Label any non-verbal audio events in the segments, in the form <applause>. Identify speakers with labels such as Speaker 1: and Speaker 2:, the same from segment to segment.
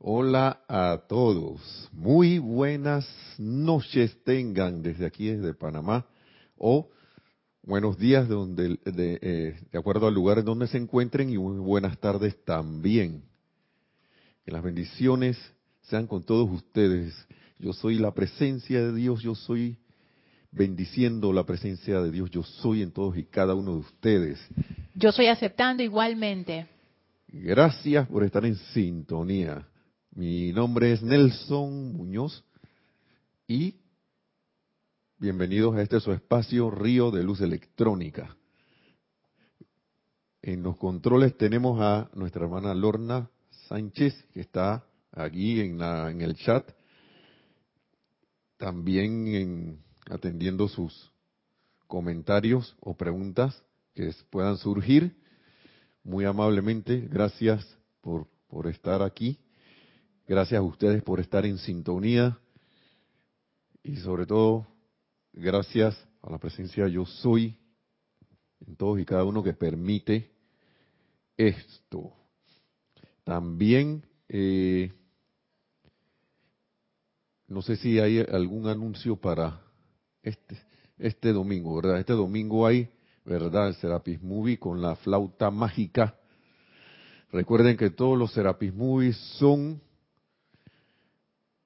Speaker 1: Hola a todos. Muy buenas noches tengan desde aquí, desde Panamá, o buenos días de, donde, de, eh, de acuerdo al lugar en donde se encuentren y muy buenas tardes también. Que las bendiciones sean con todos ustedes. Yo soy la presencia de Dios, yo soy bendiciendo la presencia de Dios, yo soy en todos y cada uno de ustedes.
Speaker 2: Yo soy aceptando igualmente.
Speaker 1: Gracias por estar en sintonía. Mi nombre es Nelson Muñoz y bienvenidos a este su espacio Río de Luz Electrónica. En los controles tenemos a nuestra hermana Lorna Sánchez, que está aquí en, la, en el chat, también en, atendiendo sus comentarios o preguntas que puedan surgir. Muy amablemente, gracias por estar aquí Gracias a ustedes por estar en sintonía y sobre todo gracias a la presencia yo soy en todos y cada uno que permite esto. También, eh, no sé si hay algún anuncio para este, este domingo, ¿verdad? Este domingo hay, ¿verdad? El Serapis Movie con la flauta mágica. Recuerden que todos los Serapis Movies son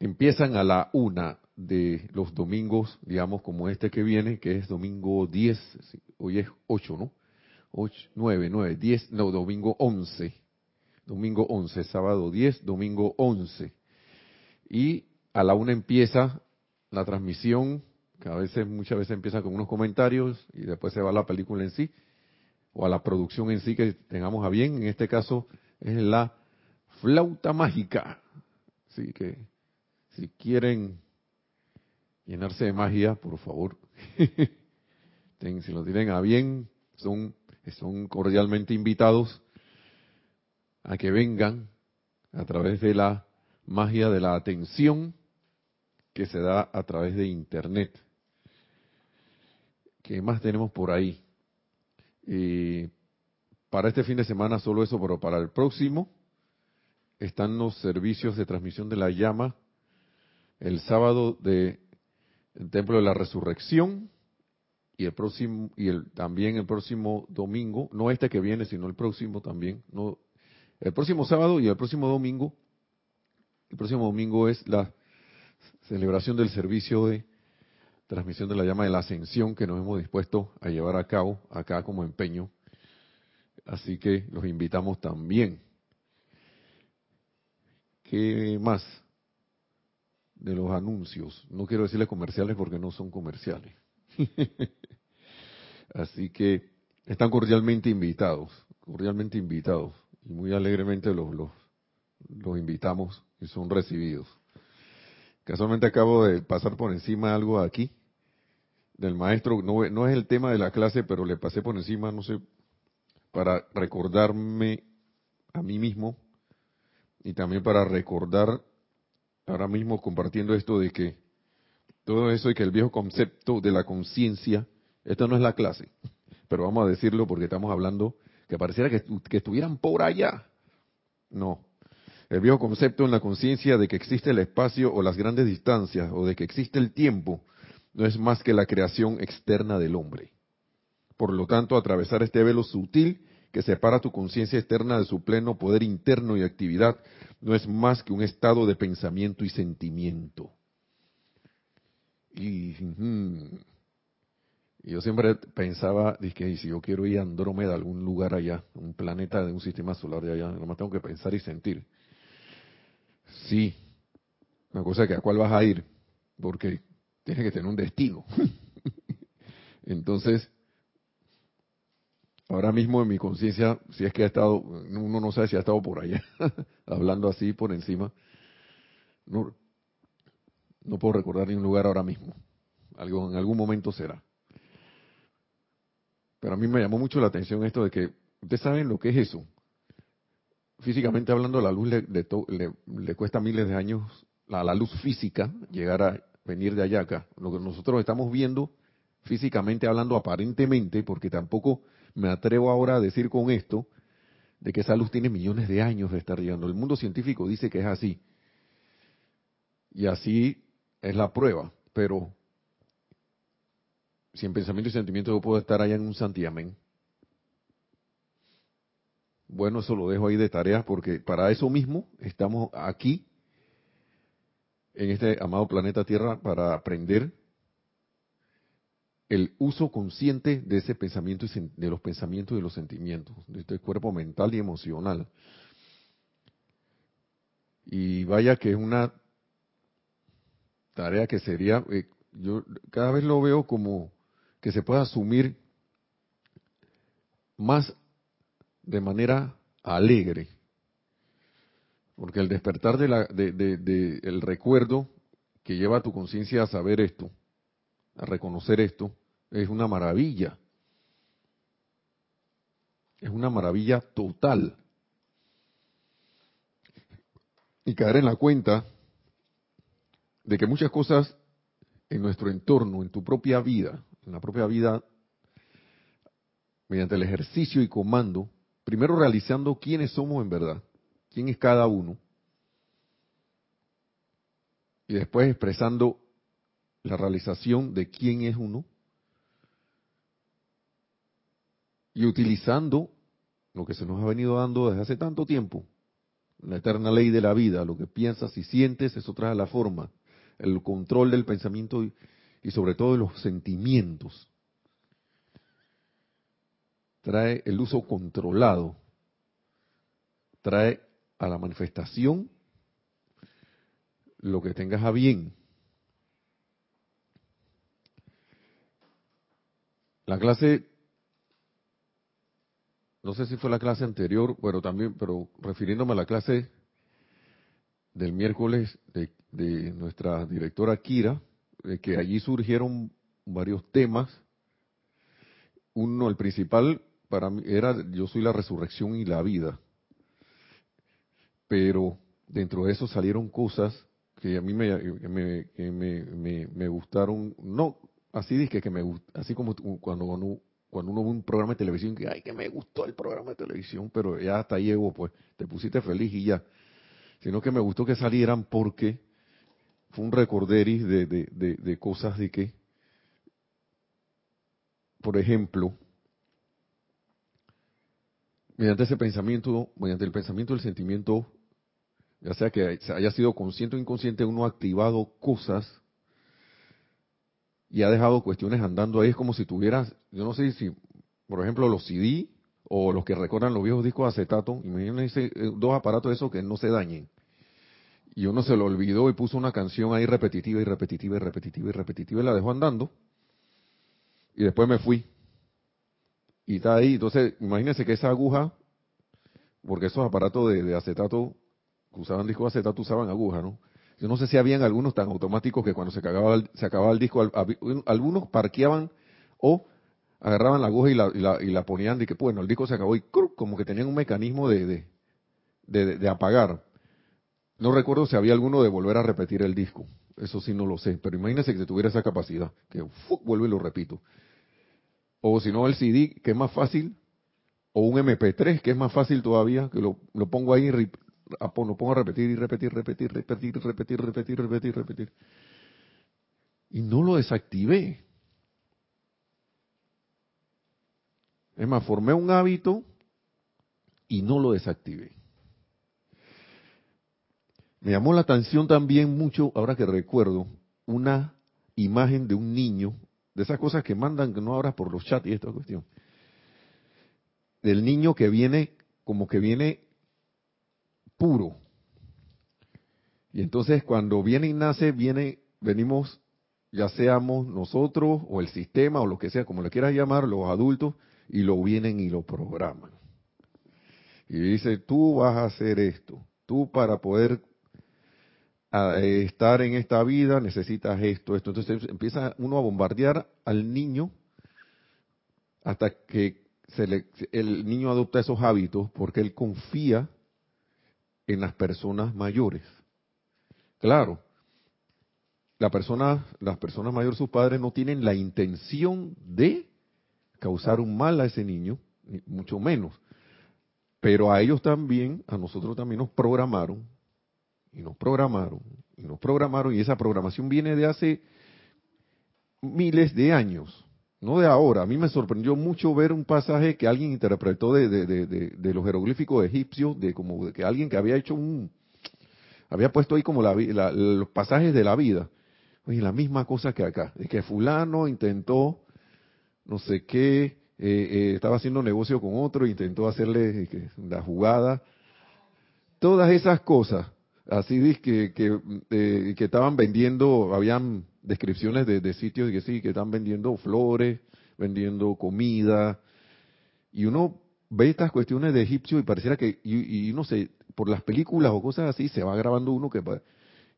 Speaker 1: empiezan a la una de los domingos, digamos, como este que viene, que es domingo 10, hoy es 8, ¿no? 8, 9, 9, 10, no, domingo 11. Domingo 11, sábado 10, domingo 11. Y a la una empieza la transmisión, que a veces, muchas veces empieza con unos comentarios y después se va a la película en sí, o a la producción en sí que tengamos a bien. En este caso es la flauta mágica. Así que si quieren llenarse de magia, por favor, <laughs> si lo tienen a bien, son, son cordialmente invitados a que vengan a través de la magia de la atención que se da a través de Internet. ¿Qué más tenemos por ahí? Eh, para este fin de semana solo eso, pero para el próximo están los servicios de transmisión de la llama el sábado de el Templo de la Resurrección y el próximo y el también el próximo domingo, no este que viene, sino el próximo también, no el próximo sábado y el próximo domingo. El próximo domingo es la celebración del servicio de transmisión de la llama de la ascensión que nos hemos dispuesto a llevar a cabo acá como empeño. Así que los invitamos también. ¿Qué más? De los anuncios. No quiero decirles comerciales porque no son comerciales. <laughs> Así que están cordialmente invitados, cordialmente invitados. Y muy alegremente los, los, los invitamos y son recibidos. Casualmente acabo de pasar por encima algo aquí del maestro. No, no es el tema de la clase, pero le pasé por encima, no sé, para recordarme a mí mismo y también para recordar ahora mismo compartiendo esto de que todo eso y que el viejo concepto de la conciencia, esto no es la clase, pero vamos a decirlo porque estamos hablando que pareciera que, que estuvieran por allá. No. El viejo concepto en la conciencia de que existe el espacio o las grandes distancias o de que existe el tiempo no es más que la creación externa del hombre. Por lo tanto, atravesar este velo sutil que separa tu conciencia externa de su pleno poder interno y actividad no es más que un estado de pensamiento y sentimiento. Y, yo siempre pensaba, dije, si yo quiero ir a Andrómeda, a algún lugar allá, un planeta de un sistema solar de allá, nomás tengo que pensar y sentir. Sí, una cosa que a cuál vas a ir, porque tienes que tener un destino. <laughs> Entonces, ahora mismo en mi conciencia, si es que ha estado, uno no sabe si ha estado por allá, <laughs> hablando así por encima, no, puedo recordar ni un lugar ahora mismo. Algo, en algún momento será. Pero a mí me llamó mucho la atención esto de que, ustedes saben lo que es eso. Físicamente hablando, la luz le, le, cuesta miles de años, a la luz física, llegar a venir de allá acá. Lo que nosotros estamos viendo, físicamente hablando aparentemente, porque tampoco me atrevo ahora a decir con esto, de que esa luz tiene millones de años de estar llegando. El mundo científico dice que es así. Y así es la prueba. Pero si en pensamiento y sentimiento yo puedo estar allá en un santiamén, bueno, eso lo dejo ahí de tarea porque para eso mismo estamos aquí en este amado planeta Tierra para aprender el uso consciente de ese pensamiento y de los pensamientos y de los sentimientos, de este cuerpo mental y emocional. Y vaya que es una tarea que sería, eh, yo cada vez lo veo como que se pueda asumir más de manera alegre, porque el despertar de la, de, el recuerdo que lleva a tu conciencia a saber esto, a reconocer esto, es una maravilla. Es una maravilla total. Y caer en la cuenta de que muchas cosas en nuestro entorno, en tu propia vida, en la propia vida, mediante el ejercicio y comando, primero realizando quiénes somos en verdad, quién es cada uno, y después expresando la realización de quién es uno, y utilizando lo que se nos ha venido dando desde hace tanto tiempo, la eterna ley de la vida, lo que piensas y sientes, eso trae la forma, el control del pensamiento y, y sobre todo de los sentimientos. Trae el uso controlado, trae a la manifestación lo que tengas a bien. La clase no sé si fue la clase anterior, pero también, pero refiriéndome a la clase del miércoles de, nuestra directora Kira, que allí surgieron varios temas. Uno, el principal, para mí era yo soy la resurrección y la vida. Pero dentro de eso salieron cosas que a mí me, me, gustaron, no así dije que me así como cuando, cuando cuando uno ve un programa de televisión que, ay, que me gustó el programa de televisión, pero ya hasta ahí llegó, pues te pusiste feliz y ya. Sino que me gustó que salieran porque fue un recorderis de, de, de, cosas de que, por ejemplo, mediante ese pensamiento, mediante el pensamiento, el sentimiento, ya sea que haya sido consciente o inconsciente, uno ha activado cosas y ha dejado cuestiones andando ahí. Es como si tuvieras, yo no sé si, por ejemplo, los CD o los que recordan los viejos discos de acetato, imagínense eh, dos aparatos de esos que no se dañen. Y uno se lo olvidó y puso una canción ahí repetitiva y repetitiva y repetitiva y repetitiva y la dejó andando. Y después me fui. Y está ahí. Entonces, imagínense que esa aguja, porque esos aparatos de, acetato que usaban discos de acetato usaban aguja, ¿no? Yo no sé si habían algunos tan automáticos que cuando se, acababa, el disco, algunos parqueaban o agarraban la aguja y la, y la, ponían y que, bueno, el disco se acabó y como que tenían un mecanismo de, de, apagar. No recuerdo si había alguno de volver a repetir el disco. Eso sí no lo sé. Pero imagínense que se tuviera esa capacidad. Que vuelvo y lo repito. O si no, el CD, que es más fácil. O un MP3, que es más fácil todavía. Que lo, pongo ahí lo pongo a repetir y repetir, repetir, repetir, repetir, repetir, repetir, repetir. Y no lo desactivé. Es más, formé un hábito y no lo desactivé. Me llamó la atención también mucho, ahora que recuerdo, una imagen de un niño, de esas cosas que mandan, que no ahora por los chats y esta cuestión, del niño que viene, como que viene puro. Y entonces cuando viene y nace, viene, venimos, ya seamos nosotros o el sistema o lo que sea, como le quieras llamar, los adultos, y lo vienen y lo programan. Y dice, tú vas a hacer esto, tú para poder estar en esta vida necesitas esto, esto. Entonces empieza uno a bombardear al niño hasta que se el niño adopta esos hábitos porque él confía en las personas mayores. Claro, la persona, las personas mayores, sus padres, no tienen la intención de causar un mal a ese niño, mucho menos. Pero a ellos también, a nosotros también nos programaron, y nos programaron, y nos programaron, y esa programación viene de hace miles de años, no de ahora. A mí me sorprendió mucho ver un pasaje que alguien interpretó de, los jeroglíficos egipcios, de como que alguien que había hecho un, había puesto ahí como los pasajes de la vida. Oye, la misma cosa que acá, de que fulano intentó no sé qué, eh, eh, estaba haciendo negocio con otro, intentó hacerle eh, la jugada. Todas esas cosas, así que, que, que estaban vendiendo, habían descripciones de, sitios que sí, que están vendiendo flores, vendiendo comida, y uno ve estas cuestiones de egipcio y pareciera que, y, y uno se, por las películas o cosas así, se va grabando uno que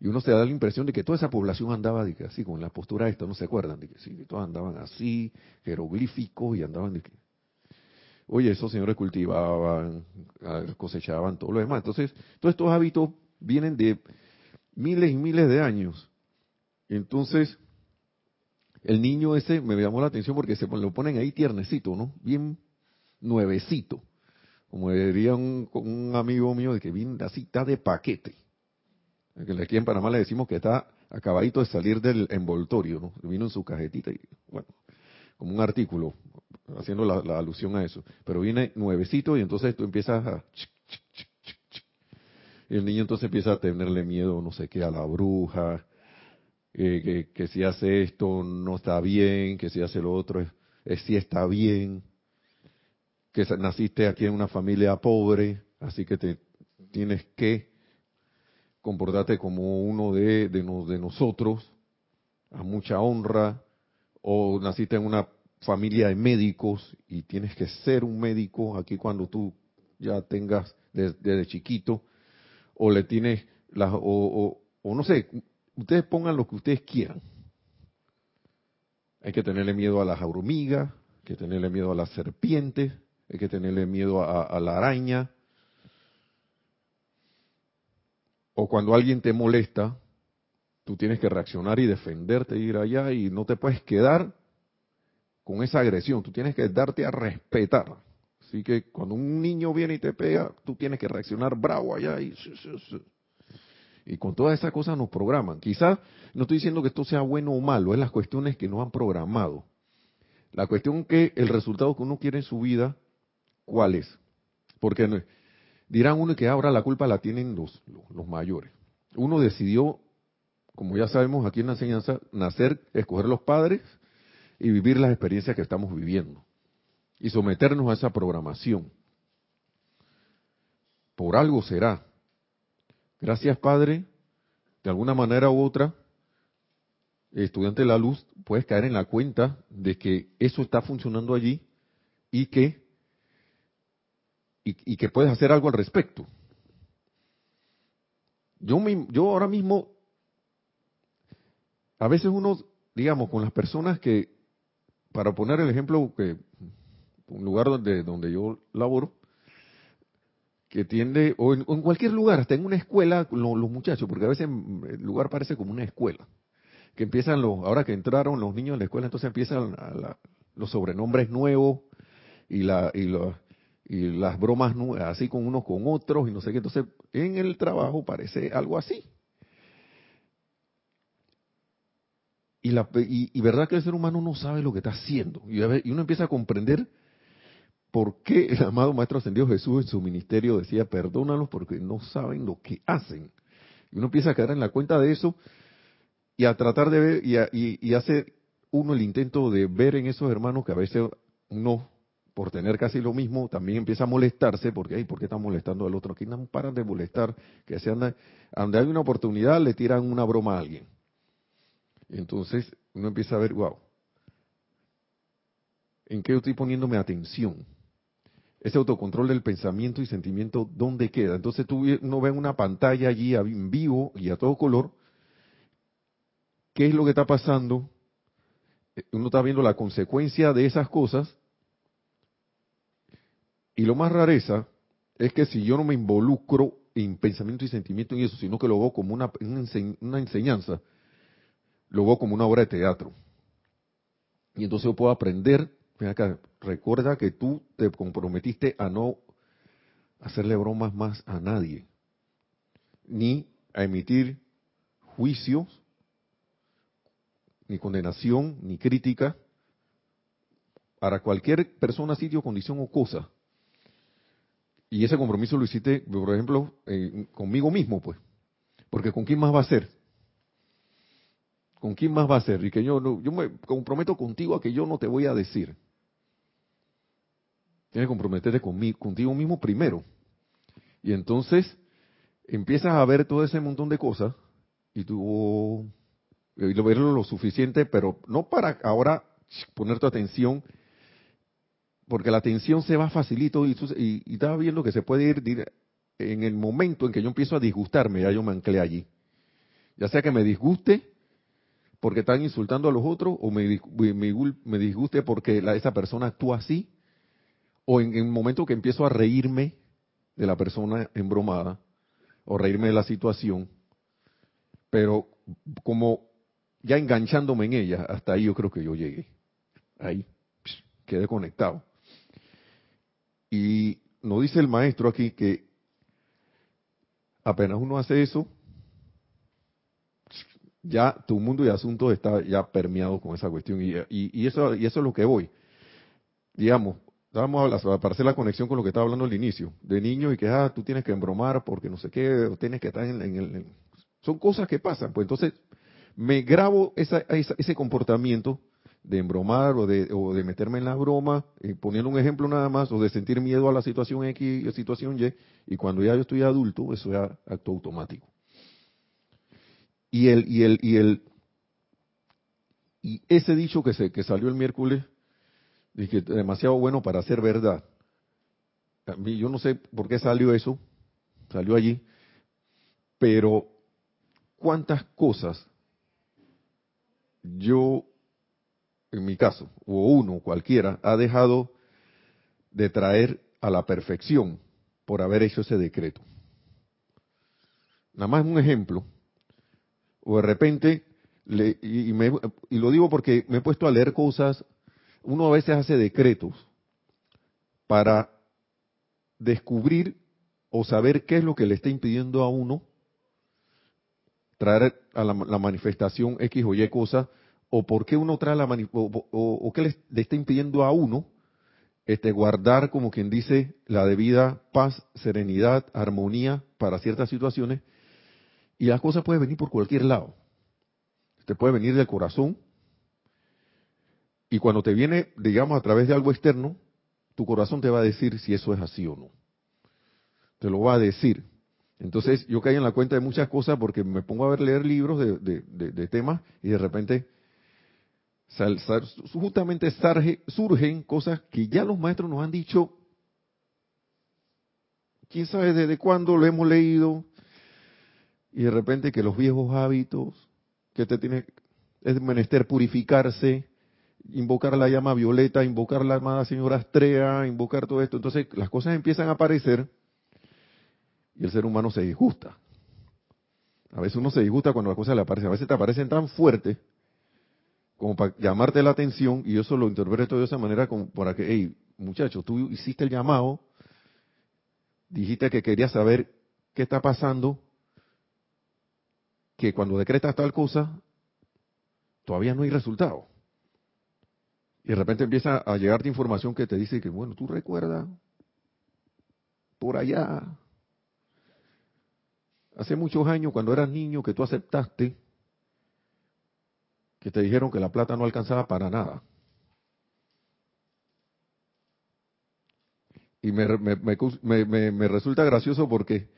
Speaker 1: y uno se da la impresión de que toda esa población andaba así, con la postura esta, no se acuerdan, de que sí, que todos andaban así, jeroglíficos y andaban de que... Oye, esos señores cultivaban, cosechaban, todo lo demás. Entonces, todos estos hábitos vienen de miles y miles de años. Entonces, el niño ese me llamó la atención porque se lo ponen ahí tiernecito, ¿no? Bien nuevecito. Como diría un, un amigo mío, de que viene así, está de paquete. Aquí en Panamá le decimos que está acabadito de salir del envoltorio, ¿no? Vino en su cajetita y, bueno, como un artículo, haciendo la, alusión a eso. Pero viene nuevecito y entonces tú empiezas a... Y el niño entonces empieza a tenerle miedo, no sé qué, a la bruja, que, que, si hace esto no está bien, que si hace lo otro es, si está bien, que naciste aquí en una familia pobre, así que te tienes que comportarte como uno de, de, de nosotros, a mucha honra, o naciste en una familia de médicos y tienes que ser un médico aquí cuando tú ya tengas desde, chiquito, o le tienes, las, o, no sé, ustedes pongan lo que ustedes quieran. Hay que tenerle miedo a las hormigas, hay que tenerle miedo a las serpientes, hay que tenerle miedo a la araña, o cuando alguien te molesta, tú tienes que reaccionar y defenderte, ir allá y no te puedes quedar con esa agresión, tú tienes que darte a respetar. Así que cuando un niño viene y te pega, tú tienes que reaccionar bravo allá y... Y con todas esas cosas nos programan. Quizás no estoy diciendo que esto sea bueno o malo, es las cuestiones que nos han programado. La cuestión que el resultado que uno quiere en su vida, ¿cuál es? Porque Dirán uno que ahora la culpa la tienen los, los, mayores. Uno decidió, como ya sabemos aquí en la enseñanza, nacer, escoger los padres y vivir las experiencias que estamos viviendo. Y someternos a esa programación. Por algo será. Gracias, Padre. De alguna manera u otra, estudiante de la luz, puedes caer en la cuenta de que eso está funcionando allí y que y, que puedes hacer algo al respecto. Yo, yo ahora mismo, a veces uno, digamos, con las personas que, para poner el ejemplo, que un lugar donde, donde yo laboro, que tiende, o en, cualquier lugar, hasta en una escuela, los, muchachos, porque a veces el lugar parece como una escuela, que empiezan los, ahora que entraron los niños en la escuela, entonces empiezan los sobrenombres nuevos y, la, y, los, y las bromas así con unos con otros y no sé qué. Entonces, en el trabajo parece algo así. Y, la, y, verdad que el ser humano no sabe lo que está haciendo. Y, y, uno empieza a comprender por qué el amado Maestro Ascendido Jesús en su ministerio decía, perdónalos porque no saben lo que hacen. Y uno empieza a quedar en la cuenta de eso y a tratar de ver, y, y hace uno el intento de ver en esos hermanos que a veces uno por tener casi lo mismo, también empieza a molestarse, porque, ay, ¿por qué están molestando al otro? Aquí no paran de molestar, que se anda, donde hay una oportunidad le tiran una broma a alguien. Entonces uno empieza a ver, wow, ¿en qué estoy poniéndome atención? Ese autocontrol del pensamiento y sentimiento, ¿dónde queda? Entonces tú, uno ve una pantalla allí en vivo y a todo color, ¿qué es lo que está pasando? Eh, uno está viendo la consecuencia de esas cosas y lo más rareza es que si yo no me involucro en pensamiento y sentimiento en eso, sino que lo veo como una, una enseñanza, lo veo como una obra de teatro. Y entonces yo puedo aprender, ven acá, recuerda que tú te comprometiste a no hacerle bromas más a nadie, ni a emitir juicios, ni condenación, ni crítica para cualquier persona, sitio, condición o cosa. Y ese compromiso lo hiciste, por ejemplo, eh, conmigo mismo, pues. Porque ¿con quién más va a ser? ¿Con quién más va a ser? Y que yo, no, yo me comprometo contigo a que yo no te voy a decir. Tienes que comprometerte conmigo, contigo mismo primero. Y entonces empiezas a ver todo ese montón de cosas y tú y lo verlo lo suficiente, pero no para ahora poner tu atención porque la atención se va facilito y, estaba viendo que se puede ir en el momento en que yo empiezo a disgustarme, ya yo me anclé allí. Ya sea que me disguste porque están insultando a los otros o me, me, disguste porque esa persona actúa así, o en, el momento que empiezo a reírme de la persona embromada o reírme de la situación, pero como ya enganchándome en ella, hasta ahí yo creo que yo llegué. Ahí, quedé conectado. Y nos dice el maestro aquí que apenas uno hace eso, ya tu mundo y asunto está ya permeado con esa cuestión. Y, eso, y eso es lo que voy. Digamos, vamos a, hacer la conexión con lo que estaba hablando al inicio, de niño y que ah, tú tienes que embromar porque no sé qué, o tienes que estar en, el... son cosas que pasan. Pues entonces me grabo ese comportamiento de embromar o de, o de meterme en la broma, eh, poniendo un ejemplo nada más, o de sentir miedo a la situación X y situación Y, y cuando ya yo estoy adulto, eso ya acto automático. Y el, y el, y el, y ese dicho que se, que salió el miércoles, dije, demasiado bueno para ser verdad. A mí, yo no sé por qué salió eso, salió allí, pero cuántas cosas yo en mi caso, o uno, cualquiera, ha dejado de traer a la perfección por haber hecho ese decreto. Nada más un ejemplo, o de repente, y, y lo digo porque me he puesto a leer cosas, uno a veces hace decretos para descubrir o saber qué es lo que le está impidiendo a uno traer a la, manifestación X o Y cosa o por qué uno trae la o, o, qué le, está impidiendo a uno este guardar como quien dice la debida paz, serenidad, armonía para ciertas situaciones y las cosas pueden venir por cualquier lado. Te puede venir del corazón y cuando te viene, digamos, a través de algo externo, tu corazón te va a decir si eso es así o no. Te lo va a decir. Entonces yo caí en la cuenta de muchas cosas porque me pongo a ver leer libros de, temas y de repente justamente surgen cosas que ya los maestros nos han dicho, quién sabe desde cuándo lo hemos leído, y de repente que los viejos hábitos, que te tiene, es menester purificarse, invocar la llama violeta, invocar la amada señora Astrea, invocar todo esto. Entonces las cosas empiezan a aparecer y el ser humano se disgusta. A veces uno se disgusta cuando las cosas le aparecen, a veces te aparecen tan fuertes como para llamarte la atención, y yo eso lo interpreto de esa manera como para que, hey, muchacho, tú hiciste el llamado, dijiste que querías saber qué está pasando, que cuando decretas tal cosa, todavía no hay resultado. Y de repente empieza a llegarte información que te dice que, bueno, tú recuerdas por allá, hace muchos años, cuando eras niño, que tú aceptaste que te dijeron que la plata no alcanzaba para nada. Y me, me, resulta gracioso porque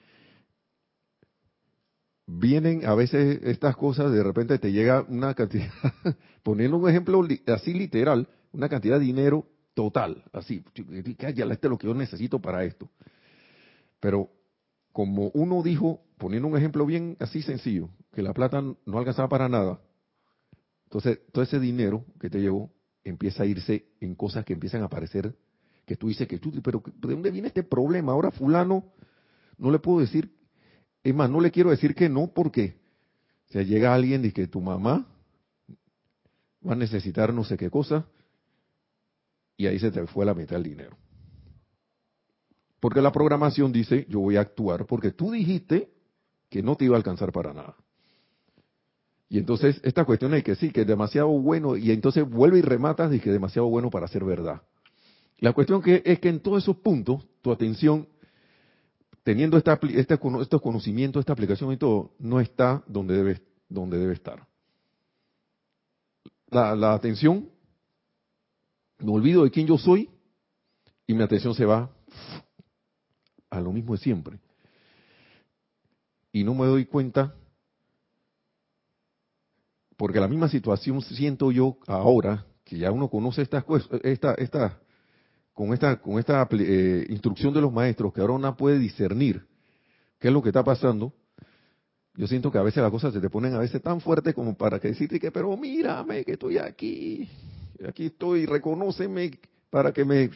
Speaker 1: vienen a veces estas cosas, de repente te llega una cantidad, <laughs> poniendo un ejemplo así literal, una cantidad de dinero total, así, ya este es lo que yo necesito para esto. Pero como uno dijo, poniendo un ejemplo bien así sencillo, que la plata no alcanzaba para nada, entonces, todo ese dinero que te llevó empieza a irse en cosas que empiezan a aparecer, que tú dices que tú, pero ¿de dónde viene este problema? Ahora fulano, no le puedo decir, es más, no le quiero decir que no porque si llega alguien y que tu mamá va a necesitar no sé qué cosa, y ahí se te fue la mitad del dinero. Porque la programación dice, yo voy a actuar porque tú dijiste que no te iba a alcanzar para nada. Y entonces esta cuestión es que sí, que es demasiado bueno, y entonces vuelve y rematas y que es demasiado bueno para ser verdad. La cuestión que es que en todos esos puntos, tu atención, teniendo este, estos conocimientos, esta aplicación y todo, no está donde debe, donde debe estar. La atención, me olvido de quién yo soy y mi atención se va a lo mismo de siempre. Y no me doy cuenta, porque la misma situación siento yo ahora, que ya uno conoce estas esta, esta, con esta, con esta eh, instrucción de los maestros, que ahora uno puede discernir qué es lo que está pasando. Yo siento que a veces las cosas se te ponen a veces tan fuertes como para que decirte que, pero mírame, que estoy aquí, aquí estoy, reconóceme para que me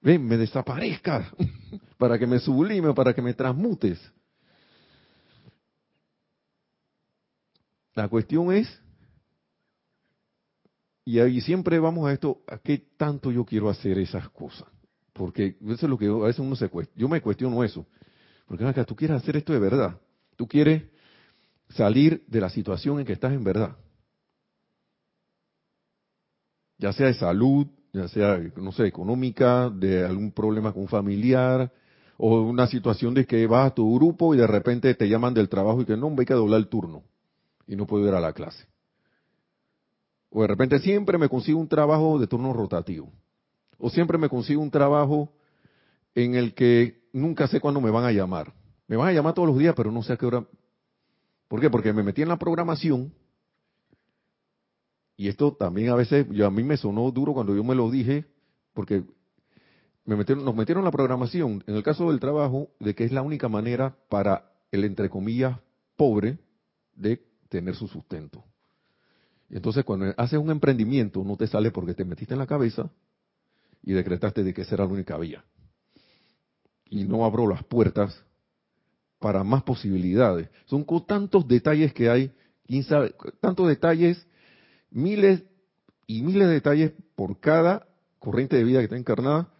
Speaker 1: ven, me desaparezca, <laughs> para que me sublime, para que me transmutes. La cuestión es, y ahí siempre vamos a esto, ¿a qué tanto yo quiero hacer esas cosas? Porque eso es lo que a veces uno se cuestiona. Yo me cuestiono eso. Porque acá, tú quieres hacer esto de verdad. Tú quieres salir de la situación en que estás en verdad. Ya sea de salud, ya sea, no sé, económica, de algún problema con un familiar, o una situación de que vas a tu grupo y de repente te llaman del trabajo y que no, hay que doblar el turno y no puedo ir a la clase. O de repente siempre me consigo un trabajo de turno rotativo. O siempre me consigo un trabajo en el que nunca sé cuándo me van a llamar. Me van a llamar todos los días, pero no sé a qué hora. ¿Por qué? Porque me metí en la programación y esto también a veces, yo, a mí me sonó duro cuando yo me lo dije, porque nos metieron la programación, en el caso del trabajo, de que es la única manera para el, entre comillas, pobre de tener su sustento. Entonces cuando haces un emprendimiento no te sale porque te metiste en la cabeza y decretaste de que esa era la única vía. Y no abro las puertas para más posibilidades. Son tantos detalles que hay, tantos detalles miles y miles de detalles por cada corriente de vida que está encarnada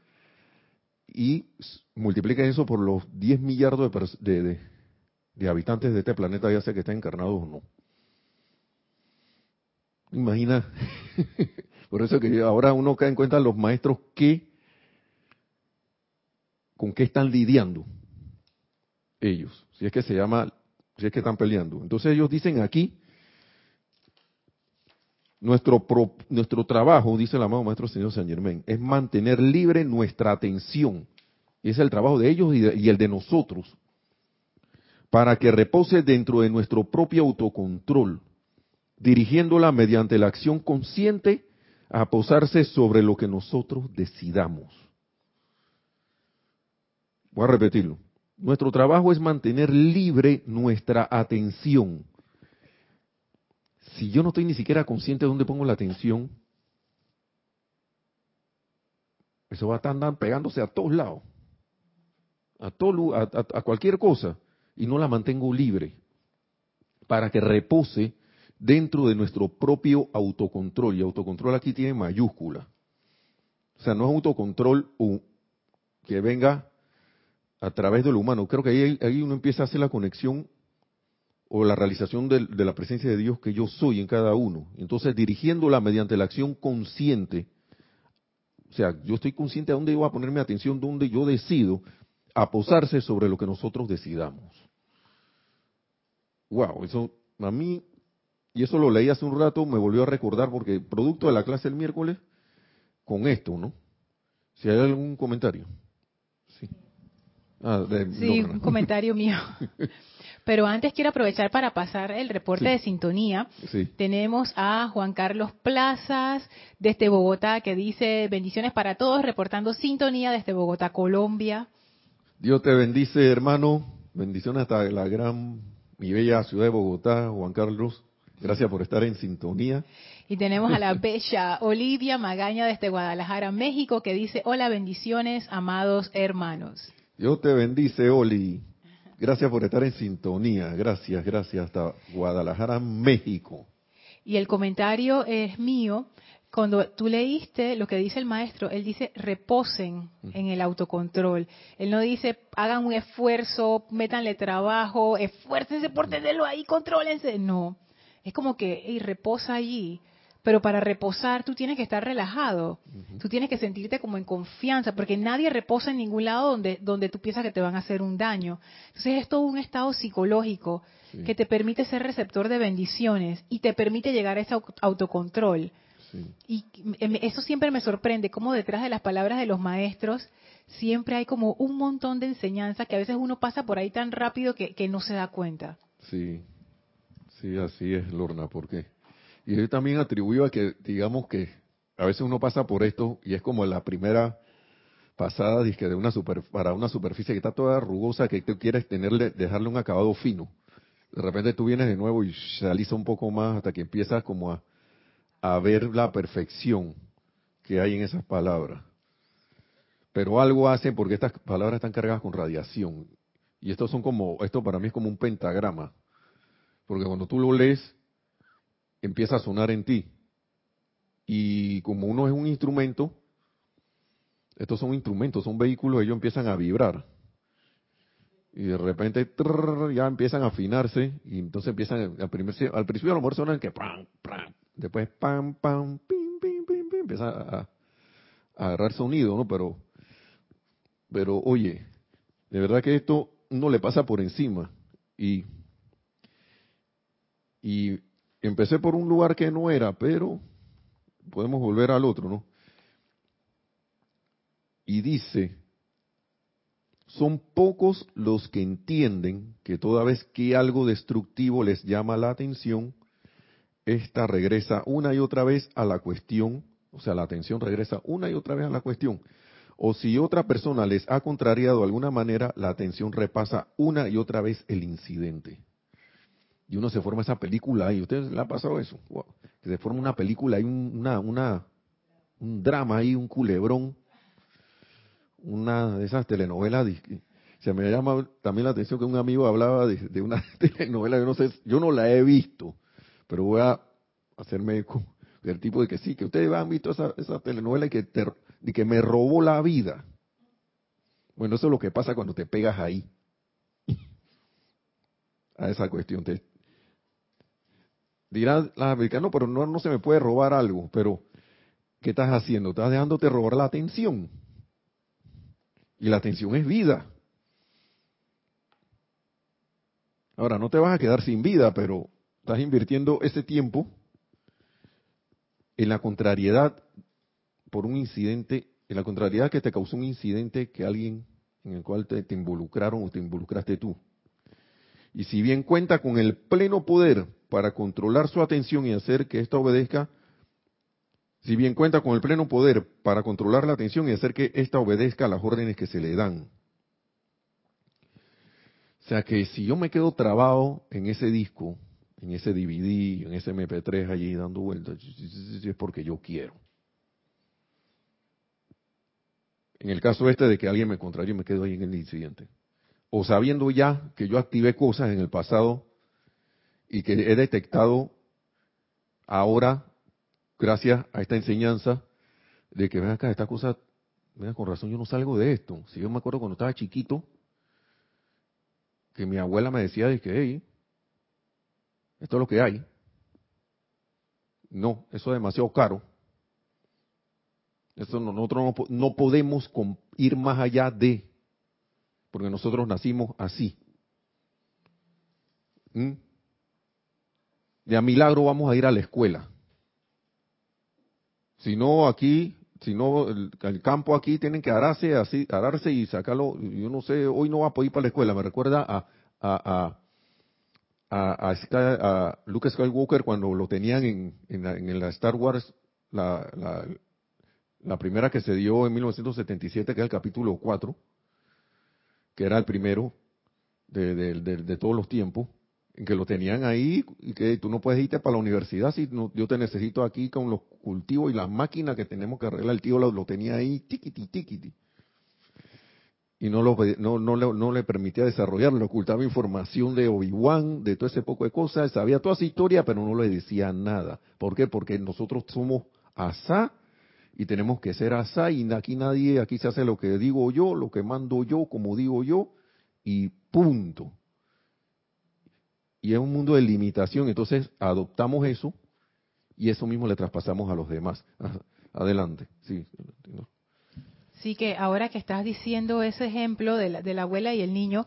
Speaker 1: y multiplica eso por los 10 millardos de, de, habitantes de este planeta, ya sea que estén encarnados o no. Imagina, <laughs> por eso que ahora uno cae en cuenta los maestros que, con qué están lidiando ellos, si es que se llama, si es que están peleando. Entonces ellos dicen aquí nuestro, nuestro trabajo, dice el amado Maestro Señor San Germán, es mantener libre nuestra atención. Y es el trabajo de ellos y, el de nosotros. Para que repose dentro de nuestro propio autocontrol, dirigiéndola mediante la acción consciente a posarse sobre lo que nosotros decidamos. Voy a repetirlo. Nuestro trabajo es mantener libre nuestra atención si yo no estoy ni siquiera consciente de dónde pongo la atención, eso va a estar pegándose a todos lados, a, todo, a, a cualquier cosa, y no la mantengo libre, para que repose dentro de nuestro propio autocontrol. Y autocontrol aquí tiene mayúscula. O sea, no es autocontrol que venga a través de lo humano. Creo que ahí, ahí uno empieza a hacer la conexión o la realización de, la presencia de Dios que yo soy en cada uno. Entonces, dirigiéndola mediante la acción consciente, o sea, yo estoy consciente de dónde voy a poner mi atención, dónde yo decido aposarse sobre lo que nosotros decidamos. Wow, eso a mí, y eso lo leí hace un rato, me volvió a recordar porque producto de la clase del miércoles, con esto, ¿no? Si hay algún comentario.
Speaker 2: Sí. Ah, sí, un comentario mío. <laughs> Pero antes quiero aprovechar para pasar el reporte de sintonía. Tenemos a Juan Carlos Plazas desde Bogotá que dice bendiciones para todos, reportando sintonía desde Bogotá, Colombia.
Speaker 1: Dios te bendice, hermano. Bendiciones hasta la gran y bella ciudad de Bogotá, Juan Carlos. Gracias por estar en sintonía.
Speaker 2: Y tenemos a la <laughs> bella Olivia Magaña desde Guadalajara, México, que dice, hola bendiciones, amados hermanos.
Speaker 1: Dios te bendice, Oli. Gracias por estar en sintonía. Gracias, gracias. Hasta Guadalajara, México.
Speaker 2: Y el comentario es mío. cuando tú leíste lo que dice el maestro, él dice reposen en el autocontrol. Él no dice hagan un esfuerzo, métanle trabajo, esfuércense por tenerlo ahí, contrólense. No, es como que y reposa allí. Pero para reposar tú tienes que estar relajado, tú tienes que sentirte como en confianza, porque nadie reposa en ningún lado donde, donde tú piensas que te van a hacer un daño. Entonces es todo un estado psicológico que te permite ser receptor de bendiciones y te permite llegar a ese autocontrol. Y eso siempre me sorprende, como detrás de las palabras de los maestros siempre hay como un montón de enseñanzas que a veces uno pasa por ahí tan rápido que, que no se da cuenta.
Speaker 1: Sí, sí, así es, Lorna, porque y yo también atribuyo a que, digamos que a veces uno pasa por esto y es como la primera pasada de una super, para una superficie que está toda rugosa que tú quieres tenerle, dejarle un acabado fino. De repente tú vienes de nuevo y se alisa un poco más hasta que empiezas como a, a ver la perfección que hay en esas palabras. Pero algo hacen porque estas palabras están cargadas con radiación. Y esto son como, esto para mí es como un pentagrama. Porque cuando tú lo lees, empieza a sonar en ti. Y como uno es un instrumento, estos son instrumentos, son vehículos, ellos empiezan a vibrar. Y de repente ya empiezan a afinarse y entonces empiezan al principio, al principio a lo mejor suenan que pam, pam, después pam, pam, pim, pim, pim, pim, empieza a, a agarrar sonido, ¿no? Pero, pero oye, de verdad que esto no le pasa por encima. Y, y empecé por un lugar que no era, pero podemos volver al otro, ¿no? Y dice, son pocos los que entienden que toda vez que algo destructivo les llama la atención, esta regresa una y otra vez a la cuestión, o sea, la atención regresa una y otra vez a la cuestión. O si otra persona les ha contrariado de alguna manera, la atención repasa una y otra vez el incidente y uno se forma esa película ahí. ¿Ustedes le ha pasado eso? Que se forma una película ahí, una, una, un drama ahí, un culebrón, una de esas telenovelas. Se me llama también la atención que un amigo hablaba de, una <laughs> telenovela, yo no sé, yo no la he visto, pero voy a hacerme del tipo de que sí, que ustedes han visto esa, esa telenovela y que, y que me robó la vida. Bueno, eso es lo que pasa cuando te pegas ahí <laughs> a esa cuestión. Te, Dirá la americana, pero no, no se me puede robar algo. Pero, ¿qué estás haciendo? Estás dejándote robar la atención. Y la atención es vida. Ahora, no te vas a quedar sin vida, pero estás invirtiendo ese tiempo en la contrariedad por un incidente, en la contrariedad que te causó un incidente que alguien en el cual te involucraron o te involucraste tú. Y si bien cuenta con el pleno poder para controlar su atención y hacer que ésta obedezca, si bien cuenta con el pleno poder para controlar la atención y hacer que ésta obedezca a las órdenes que se le dan. O sea que si yo me quedo trabado en ese disco, en ese DVD, en ese MP3 allí dando vueltas, es porque yo quiero. En el caso este de que alguien me contrarie, me quedo ahí en el incidente. O sabiendo ya que yo activé cosas en el pasado y que he detectado ahora, gracias a esta enseñanza, de que ven acá, esta cosa, venga, con razón yo no salgo de esto. Si yo me acuerdo cuando estaba chiquito, que mi abuela me decía de que, hey, esto es lo que hay. No, eso es demasiado caro. Eso nosotros no, no podemos ir más allá de, porque nosotros nacimos así. ¿Mm? De a milagro vamos a ir a la escuela. Si no, aquí, si no, el, campo aquí tienen que ararse, así, ararse y sacarlo. Yo no sé, hoy no va a poder ir para la escuela. Me recuerda a, a, a, a, Luke Skywalker cuando lo tenían en, en, la, Star Wars, la, la, la, primera que se dio en 1977, que es el capítulo 4, que era el primero de, de todos los tiempos en que lo tenían ahí y que tú no puedes irte para la universidad si yo te necesito aquí con los cultivos y las máquinas que tenemos que arreglar. El tío lo, tenía ahí, tiquiti, tiquiti. Y no, lo, no, no, le, no le permitía desarrollarlo, le ocultaba información de Obi-Wan, de todo ese poco de cosas, sabía toda esa historia, pero no le decía nada. ¿Por qué? Porque nosotros somos asá y tenemos que ser asá y aquí nadie, aquí se hace lo que digo yo, lo que mando yo, como digo yo y punto. Y es un mundo de limitación, entonces adoptamos eso y eso mismo le traspasamos a los demás. <laughs> Adelante, sí.
Speaker 2: Sí, que ahora que estás diciendo ese ejemplo de la, de la abuela y el niño,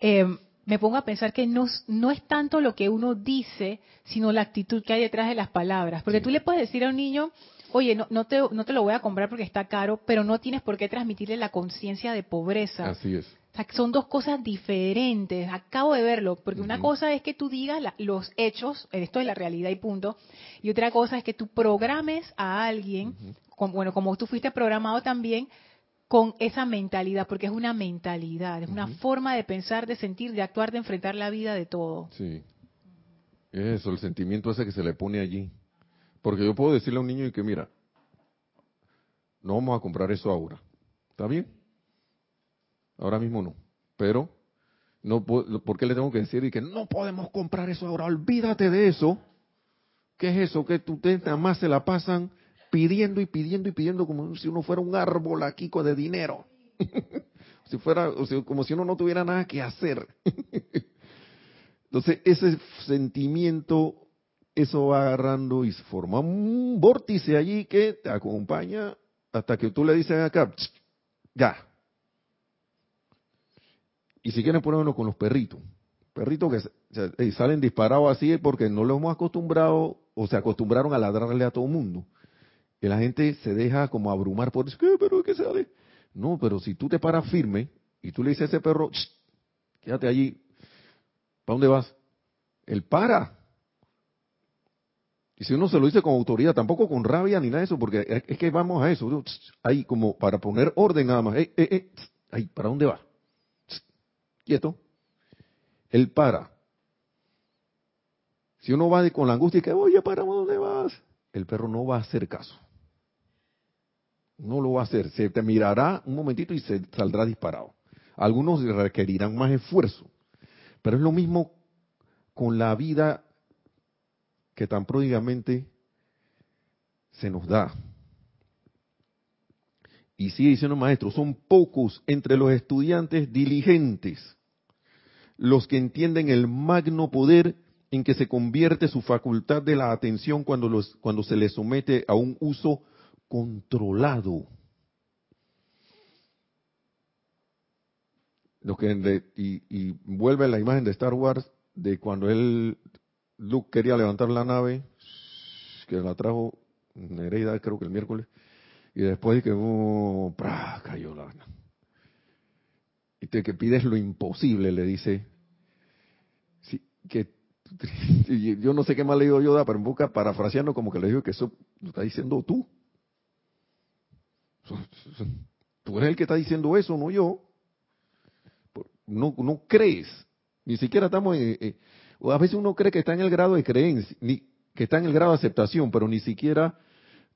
Speaker 2: eh, me pongo a pensar que no, no, es tanto lo que uno dice, sino la actitud que hay detrás de las palabras. Porque tú le puedes decir a un niño, oye, no, no, te, no te lo voy a comprar porque está caro, pero no tienes por qué transmitirle la conciencia de pobreza.
Speaker 1: Así es.
Speaker 2: O sea, son dos cosas diferentes. Acabo de verlo, porque una cosa es que tú digas los hechos, esto es la realidad y punto, y otra cosa es que tú programes a alguien, bueno, como tú fuiste programado también, con esa mentalidad, porque es una mentalidad, es una forma de pensar, de sentir, de actuar, de enfrentar la vida de todo.
Speaker 1: Sí. Eso, el sentimiento ese que se le pone allí. Porque yo puedo decirle a un niño y que mira, no vamos a comprar eso ahora. ¿Está bien? Ahora mismo no. Pero, no, ¿por qué le tengo que decir y que no podemos comprar eso ahora? Olvídate de eso. ¿Qué es eso? Que ustedes nada más se la pasan pidiendo y pidiendo y pidiendo como si uno fuera un árbol aquí de dinero. <laughs> si fuera, como si uno no tuviera nada que hacer. <laughs> Entonces, ese sentimiento eso va agarrando y se forma un vórtice allí que te acompaña hasta que tú le dices acá, ya. Y si quieren ponerlo con los perritos, perritos que salen disparados así porque no los hemos acostumbrado o se acostumbraron a ladrarle a todo el mundo. Y la gente se deja como abrumar por eso, ¿qué? Pero ¿qué sale? No, pero si tú te paras firme y tú le dices a ese perro, quédate allí, ¿para dónde vas? Él para. Y si uno se lo dice con autoridad, tampoco con rabia ni nada de eso, porque es que vamos a eso, ahí como para poner orden nada más. Eh, eh, eh, ahí, ¿para dónde va? Quieto. Él para. Si uno va con la angustia y que, oye, ¿para dónde vas? El perro no va a hacer caso. No lo va a hacer. Se te mirará un momentito y se saldrá disparado. Algunos requerirán más esfuerzo. Pero es lo mismo con la vida que tan pródigamente se nos da. Y sigue diciendo maestro, son pocos entre los estudiantes diligentes los que entienden el magno poder en que se convierte su facultad de la atención cuando, los, cuando se le somete a un uso controlado. Lo que y, vuelve la imagen de Star Wars de cuando él Luke quería levantar la nave, que la trajo Nereida creo que el miércoles, y después de que uh, cayó la... Que pides lo imposible, le dice, que <laughs> yo no sé qué más le digo yo, pero en boca parafraseando como que le digo que eso lo está diciendo tú. Tú eres el que está diciendo eso, no yo. No, no crees. Ni siquiera estamos en, a veces uno cree que está en el grado de creencia, que está en el grado de aceptación, pero ni siquiera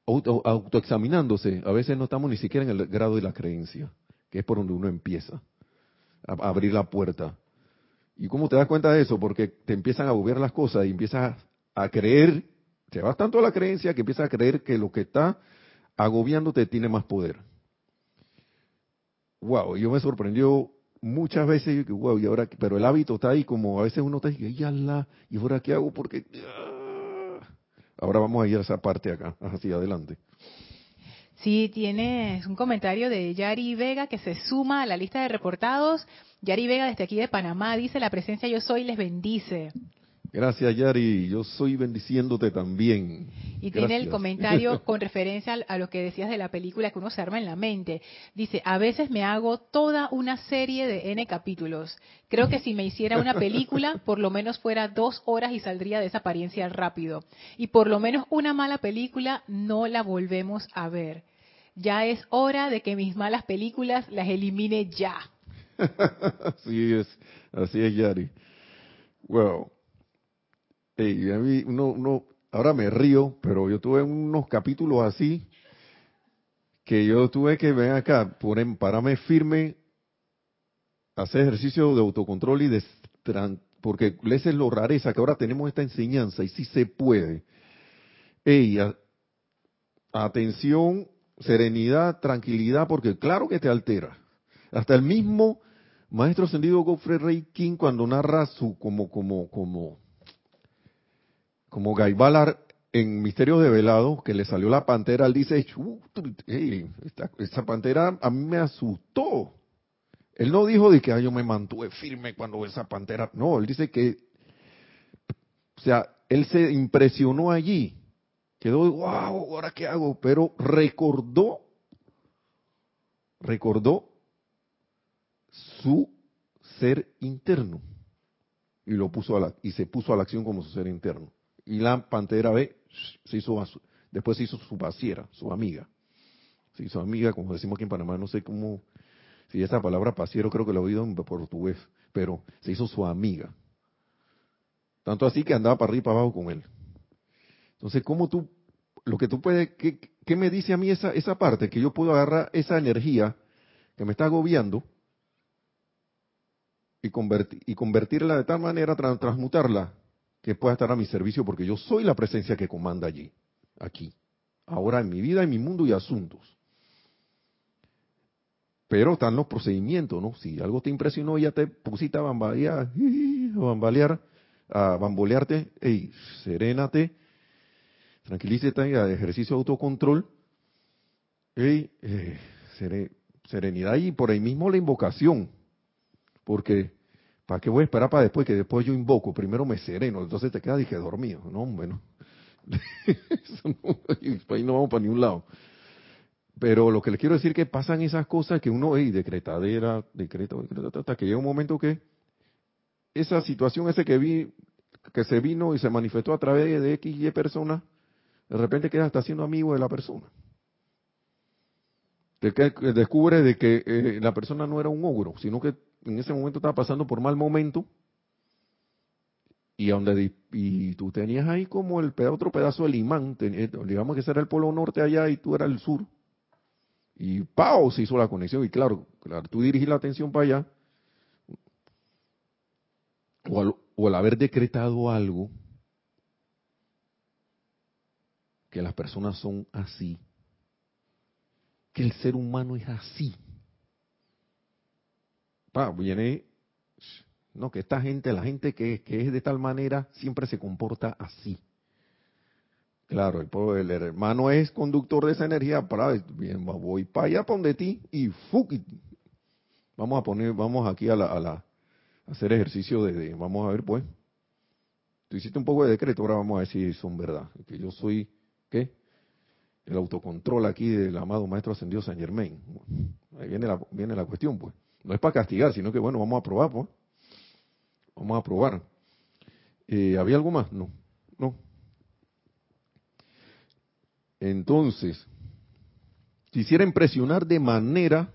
Speaker 1: autoexaminándose. A veces no estamos ni siquiera en el grado de la creencia, que es por donde uno empieza abrir la puerta. ¿Y cómo te das cuenta de eso? Porque te empiezan a mover las cosas y empiezas a creer, te vas tanto a la creencia que empiezas a creer que lo que está agobiándote tiene más poder. Wow, yo me sorprendió muchas veces, wow, y ahora, pero el hábito está ahí como a veces uno está y ya la, y ahora qué hago porque ah". ahora vamos a ir a esa parte acá, hacia adelante.
Speaker 2: Sí, tienes un comentario de Yari Vega que se suma a la lista de reportados. Yari Vega desde aquí de Panamá dice, la presencia yo soy les bendice.
Speaker 1: Gracias, Yari. Yo soy bendiciéndote también.
Speaker 2: Y tiene el comentario <laughs> con referencia a lo que decías de la película que uno se arma en la mente. Dice, a veces me hago toda una serie de N capítulos. Creo que si me hiciera una película, por lo menos fuera dos horas y saldría de esa apariencia rápido. Y por lo menos una mala película no la volvemos a ver. Ya es hora de que mis malas películas las elimine ya. <laughs>
Speaker 1: así es, así es, Yari. Wow y a mí uno, ahora me río, pero yo tuve unos capítulos así que yo tuve que ver acá, por, pararme firme, hacer ejercicio de autocontrol y de porque les es lo rareza que ahora tenemos esta enseñanza y sí se puede. Ey, atención, serenidad, tranquilidad, porque claro que te altera. Hasta el mismo maestro ascendido Godfrey Rey King cuando narra su como como como como Gaibalar en Misterios de Velado, que le salió la pantera, él dice, esta, pantera a mí me asustó. Él no dijo de que yo me mantuve firme cuando esa pantera, no, él dice que, o sea, él se impresionó allí, quedó, wow, ahora qué hago, pero recordó, recordó su ser interno y lo puso a la, y se puso a la acción como su ser interno. Y la pantera ve se hizo, después se hizo su pasiera, su amiga. Se hizo amiga, como decimos aquí en Panamá, no sé cómo, si esa palabra pasiero creo que lo he oído en portugués, pero se hizo su amiga. Tanto así que andaba para arriba y para abajo con él. Entonces, ¿cómo tú, lo que tú puedes, qué, me dice a mí esa, esa parte? Que yo puedo agarrar esa energía que me está agobiando y, convertir, y convertirla de tal manera, transmutarla que pueda estar a mi servicio porque yo soy la presencia que comanda allí, aquí, ahora en mi vida, en mi mundo y asuntos. Pero están los procedimientos, ¿no? Si algo te impresionó, ya te pusiste a bambalear, <laughs> a bambalear, a bambolearte, hey, serénate, tranquilízate, ejercicio de autocontrol, hey, eh, serenidad y por ahí mismo la invocación, porque ¿Para qué voy a esperar para después? Que después yo invoco. Primero me sereno. Entonces te quedas, dije, dormido. No, bueno. <laughs> ahí no vamos para ningún lado. Pero lo que les quiero decir que pasan esas cosas que uno, hey, decretadera, decreto, decreto, hasta que llega un momento que esa situación, ese que vi, que se vino y se manifestó a través de X y personas, de repente queda hasta siendo amigo de la persona. Descubre de que eh, la persona no era un ogro, sino que en ese momento estaba pasando por mal momento y donde y tú tenías ahí como el otro pedazo del imán, eh, digamos que ese era el polo norte allá y tú eras el sur. Y ¡pau! se hizo la conexión y claro, claro tú dirigís la atención para allá o al, o al haber decretado algo que las personas son así, que el ser humano es así pa, viene, no, que esta gente, la gente que, es de tal manera, siempre se comporta así. Claro, el, hermano es conductor de esa energía, para, bien, voy para allá, para donde ti, y fuck, vamos a poner, vamos aquí a la, a la, hacer ejercicio de, vamos a ver pues, tú hiciste un poco de decreto, ahora vamos a ver si son verdad, que yo soy, ¿qué? El autocontrol aquí del amado Maestro Ascendido San Germain. Ahí viene la, viene la cuestión, pues. No es para castigar, sino que bueno, vamos a probar, pues. Vamos a probar. Eh, ¿Había algo más? No, no. Entonces, quisiera impresionar de manera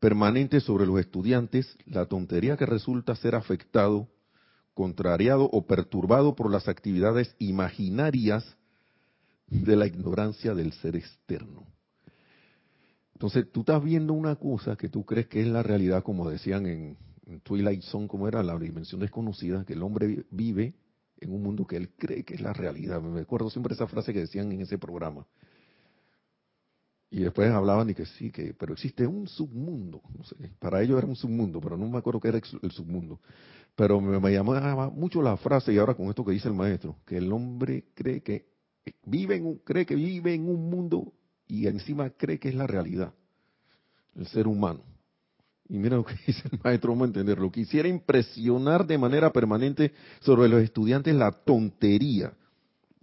Speaker 1: permanente sobre los estudiantes la tontería que resulta ser afectado, contrariado o perturbado por las actividades imaginarias de la ignorancia del ser externo. Entonces tú estás viendo una cosa que tú crees que es la realidad, como decían en, Twilight Zone, como era la dimensión desconocida, que el hombre vive en un mundo que él cree que es la realidad. Me acuerdo siempre esa frase que decían en ese programa. Y después hablaban y que sí, que pero existe un submundo. Para ellos era un submundo, pero no me acuerdo qué era el submundo. Pero me, me llamaba mucho la frase, y ahora con esto que dice el maestro, que el hombre cree que vive un, cree que vive en un mundo y encima cree que es la realidad, el ser humano. Y mira lo que <laughs> dice el maestro, vamos a entenderlo. Quisiera impresionar de manera permanente sobre los estudiantes la tontería.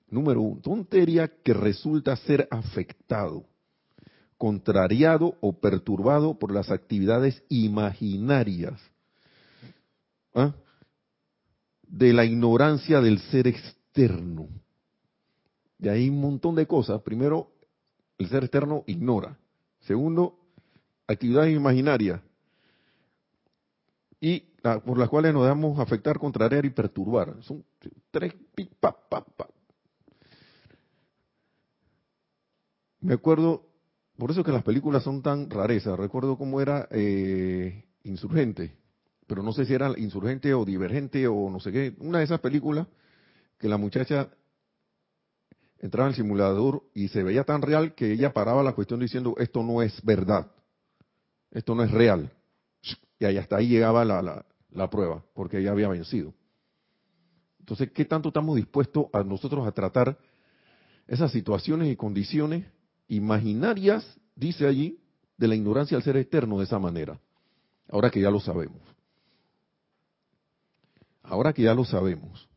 Speaker 1: Número uno, tontería que resulta ser afectado, contrariado o perturbado por las actividades imaginarias ¿ah? de la ignorancia del ser externo. De ahí un montón de cosas. Primero, el ser externo ignora. Segundo, actividades imaginarias y por las cuales nos damos afectar, contrariar y perturbar. Son tres pa, pa, pa. Me acuerdo, por eso que las películas son tan rarezas. Recuerdo cómo era eh, Insurgente, pero no sé si era Insurgente o Divergente o no sé qué. Una de esas películas que la muchacha entraba en el simulador y se veía tan real que ella paraba la cuestión diciendo, esto no es verdad, esto no es real. Y ahí hasta ahí llegaba la, la prueba, porque ella había vencido. Entonces, ¿qué tanto estamos dispuestos a nosotros a tratar esas situaciones y condiciones imaginarias, dice allí, de la ignorancia al ser eterno de esa manera? Ahora que ya lo sabemos. Ahora que ya lo sabemos.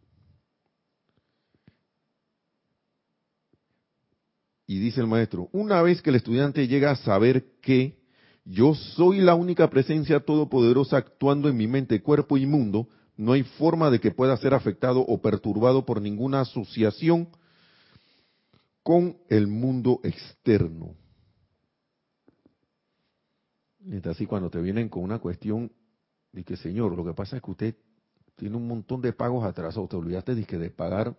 Speaker 1: Y dice el maestro, una vez que el estudiante llega a saber que yo soy la única presencia todopoderosa actuando en mi mente, cuerpo y mundo, no hay forma de que pueda ser afectado o perturbado por ninguna asociación con el mundo externo. Y así cuando te vienen con una cuestión de que, Señor, lo que pasa es que usted tiene un montón de pagos atrasados, te olvidaste de, que de pagar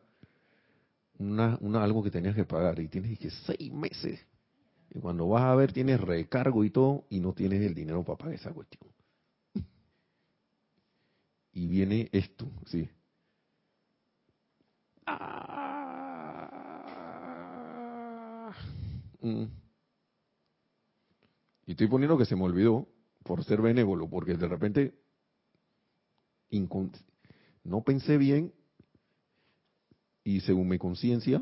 Speaker 1: una, algo que tenías que pagar y tienes que seis meses. Y cuando vas a ver tienes recargo y todo y no tienes el dinero para pagar esa cuestión y viene esto, sí. Ah. Mm. Y estoy poniendo que se me olvidó por ser benévolo, porque de repente no pensé bien y según mi conciencia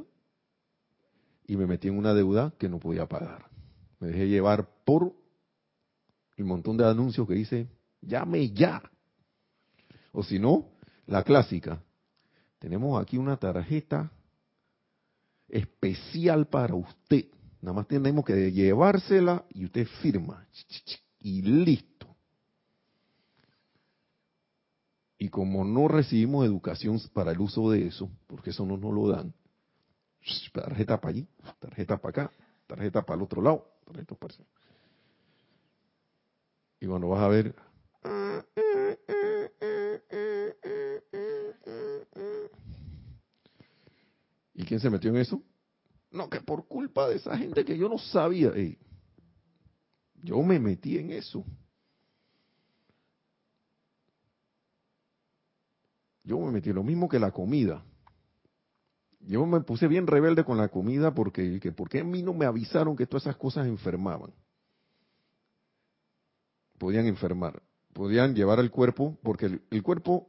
Speaker 1: y me metí en una deuda que no podía pagar. Me dejé llevar por el montón de anuncios que dice, llame ya. O si no, la clásica. Tenemos aquí una tarjeta especial para usted. Nada más tenemos que llevársela y usted firma. Y listo. Y como no recibimos educación para el uso de eso, porque eso no nos lo dan, tarjeta para allí, tarjeta para acá, tarjeta para el otro lado, tarjeta para Y cuando vas a ver, ¿Y quién se metió en eso? No, que por culpa de esa gente que yo no sabía. yo me metí en eso. Yo me metí lo mismo que la comida. Yo me puse bien rebelde con la comida porque, que, porque a mí no me avisaron que todas esas cosas enfermaban. Podían enfermar, podían llevar al cuerpo, porque el, cuerpo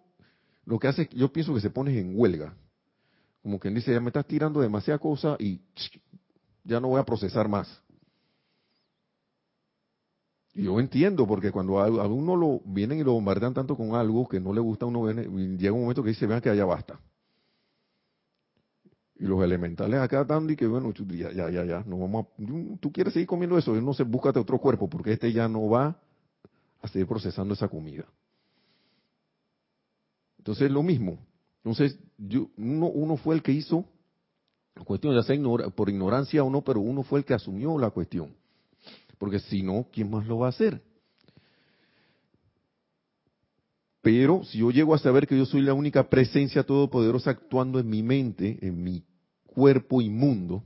Speaker 1: lo que hace, yo pienso que se pone en huelga como quien dice, ya me estás tirando demasiada cosa y ya no voy a procesar más. Y yo entiendo, porque cuando a, uno lo vienen y lo bombardean tanto con algo que no le gusta, uno viene, llega un momento que dice, vean que allá basta. Y los elementales acá están y que bueno, ya, ya, ya, ya, no vamos tú quieres seguir comiendo eso, no sé, búscate otro cuerpo, porque este ya no va a seguir procesando esa comida. Entonces es lo mismo, entonces, yo, uno, uno fue el que hizo la cuestión, ya sea por ignorancia o no, pero uno fue el que asumió la cuestión. Porque si no, ¿quién más lo va a hacer? Pero si yo llego a saber que yo soy la única presencia todopoderosa actuando en mi mente, en mi cuerpo inmundo,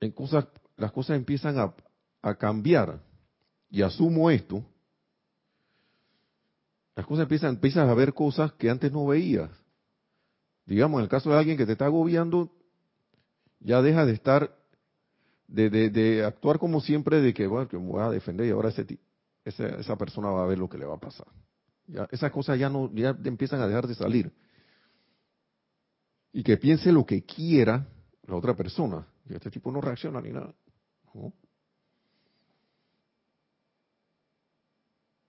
Speaker 1: en cosas, las cosas empiezan a, cambiar. Y asumo esto, las cosas empiezan, a ver cosas que antes no veías. Digamos, en el caso de alguien que te está agobiando, ya deja de estar, de, de, actuar como siempre, de que, bueno, que me voy a defender y ahora ese, esa, esa persona va a ver lo que le va a pasar. Ya, esas cosas ya no, ya empiezan a dejar de salir. Y que piense lo que quiera la otra persona. Y este tipo no reacciona ni nada. ¿no?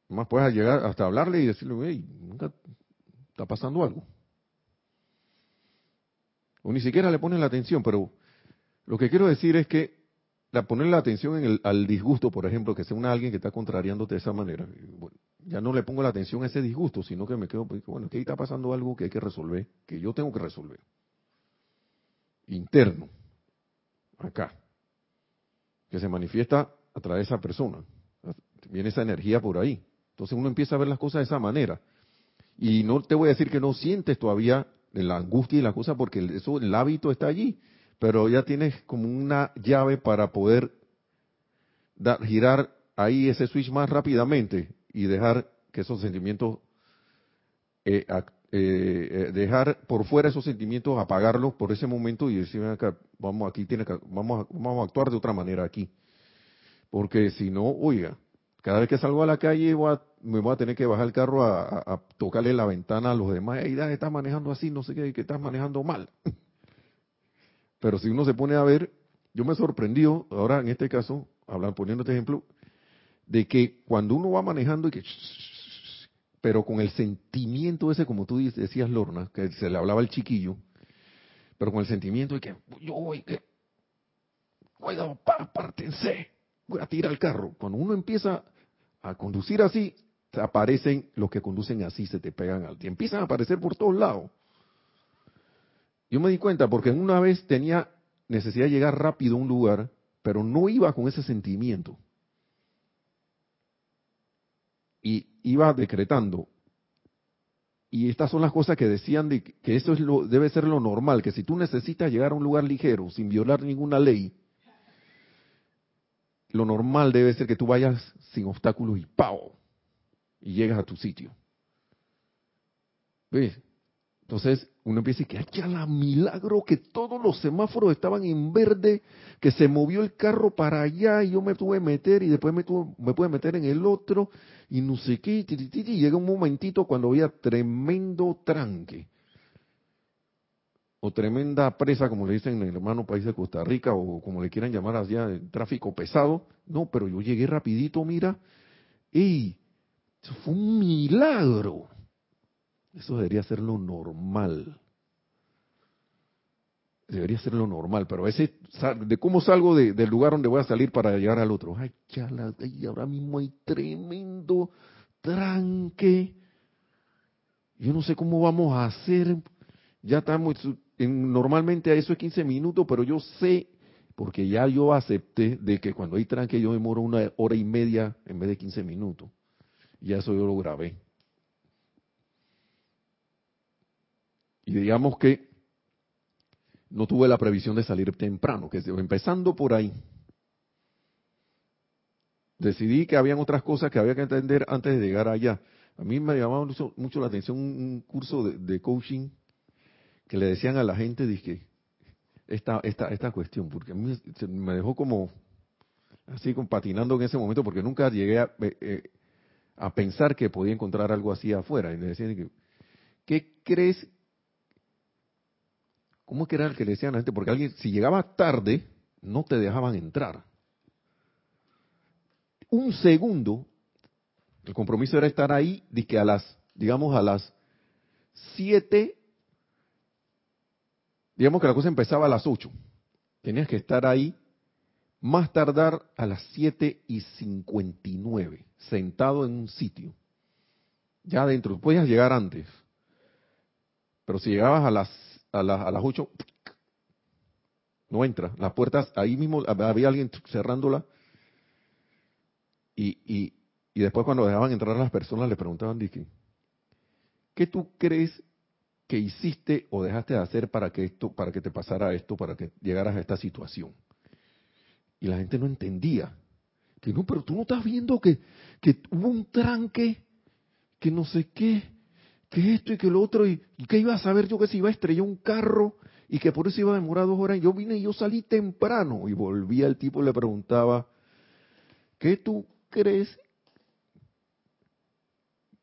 Speaker 1: Más puedes llegar hasta hablarle y decirle, hey, nunca está pasando algo. O ni siquiera le ponen la atención, pero lo que quiero decir es que la poner la atención en el, al disgusto, por ejemplo, que sea una alguien que está contrariándote de esa manera, ya no le pongo la atención a ese disgusto, sino que me quedo, pues, bueno, aquí está pasando algo que hay que resolver, que yo tengo que resolver. Interno, acá, que se manifiesta a través de esa persona. Viene esa energía por ahí. Entonces uno empieza a ver las cosas de esa manera. Y no te voy a decir que no sientes todavía la angustia y la cosa, porque eso, el hábito está allí, pero ya tienes como una llave para poder girar ahí ese switch más rápidamente y dejar que esos sentimientos eh, eh, dejar por fuera esos sentimientos, apagarlos por ese momento y decir, vamos, aquí tiene vamos, a, vamos a actuar de otra manera aquí. Porque si no, oiga, cada vez que salgo a la calle me voy a tener que bajar el carro a, tocarle la ventana a los demás. Ey, estás manejando así, no sé qué, que estás manejando mal. Pero si uno se pone a ver, yo me sorprendió, ahora en este caso, hablan, poniendo este ejemplo, de que cuando uno va manejando y que pero con el sentimiento ese, como tú decías, Lorna, que se le hablaba al chiquillo, pero con el sentimiento de que yo voy, que, cuidado, pártense, voy a tirar el carro. Cuando uno empieza a conducir así, aparecen los que conducen así, se te pegan al tiempo, empiezan a aparecer por todos lados. Yo me di cuenta porque una vez tenía necesidad de llegar rápido a un lugar, pero no iba con ese sentimiento. Y iba decretando. Y estas son las cosas que decían de que eso es lo, debe ser lo normal, que si tú necesitas llegar a un lugar ligero, sin violar ninguna ley, lo normal debe ser que tú vayas sin obstáculos y ¡pau! Y llegas a tu sitio. ¿Ves? Entonces uno empieza decir que hay la milagro que todos los semáforos estaban en verde, que se movió el carro para allá y yo me tuve que meter y después me, tuve, me pude meter en el otro y no sé qué, y llega un momentito cuando había tremendo tranque o tremenda presa, como le dicen en el hermano país de Costa Rica, o como le quieran llamar allá, tráfico pesado. No, pero yo llegué rapidito, mira, y fue un milagro. Eso debería ser lo normal. Debería ser lo normal, pero a veces, de cómo salgo del lugar donde voy a salir para llegar al otro. Ay, chala, ahora mismo hay tremendo tranque. Yo no sé cómo vamos a hacer. Ya estamos, en, normalmente a eso es 15 minutos, pero yo sé, porque ya yo acepté de que cuando hay tranque yo demoro una hora y media en vez de 15 minutos. Y eso yo lo grabé. Y digamos que no tuve la previsión de salir temprano, que empezando por ahí. Decidí que habían otras cosas que había que entender antes de llegar allá. A mí me llamaba mucho, la atención un, curso de, coaching que le decían a la gente, dije, esta, esta, esta cuestión, porque a mí me dejó como así como patinando en ese momento, porque nunca llegué a, eh, eh, a pensar que podía encontrar algo así afuera. Y le decían, ¿qué crees ¿Cómo es que era el que le decían a la gente? Porque alguien, si llegaba tarde, no te dejaban entrar. Un segundo, el compromiso era estar ahí, de que a las, digamos, a las siete, digamos que la cosa empezaba a las ocho. Tenías que estar ahí más tardar a las siete y cincuenta y nueve, sentado en un sitio. Ya adentro, podías llegar antes. Pero si llegabas a las a, a las 8, no entra. Las puertas, ahí mismo había alguien cerrándola. Y, y, y después cuando dejaban entrar a las personas le preguntaban, dije, ¿qué tú crees que hiciste o dejaste de hacer para que esto, para que te pasara esto, para que llegaras a esta situación? Y la gente no entendía. Que no, pero tú no estás viendo que, que hubo un tranque, que no sé qué, que esto y que lo otro, y, que iba a saber yo que se iba a estrellar un carro y que por eso iba a demorar dos horas. Yo vine y yo salí temprano y volví al tipo y le preguntaba, ¿qué tú crees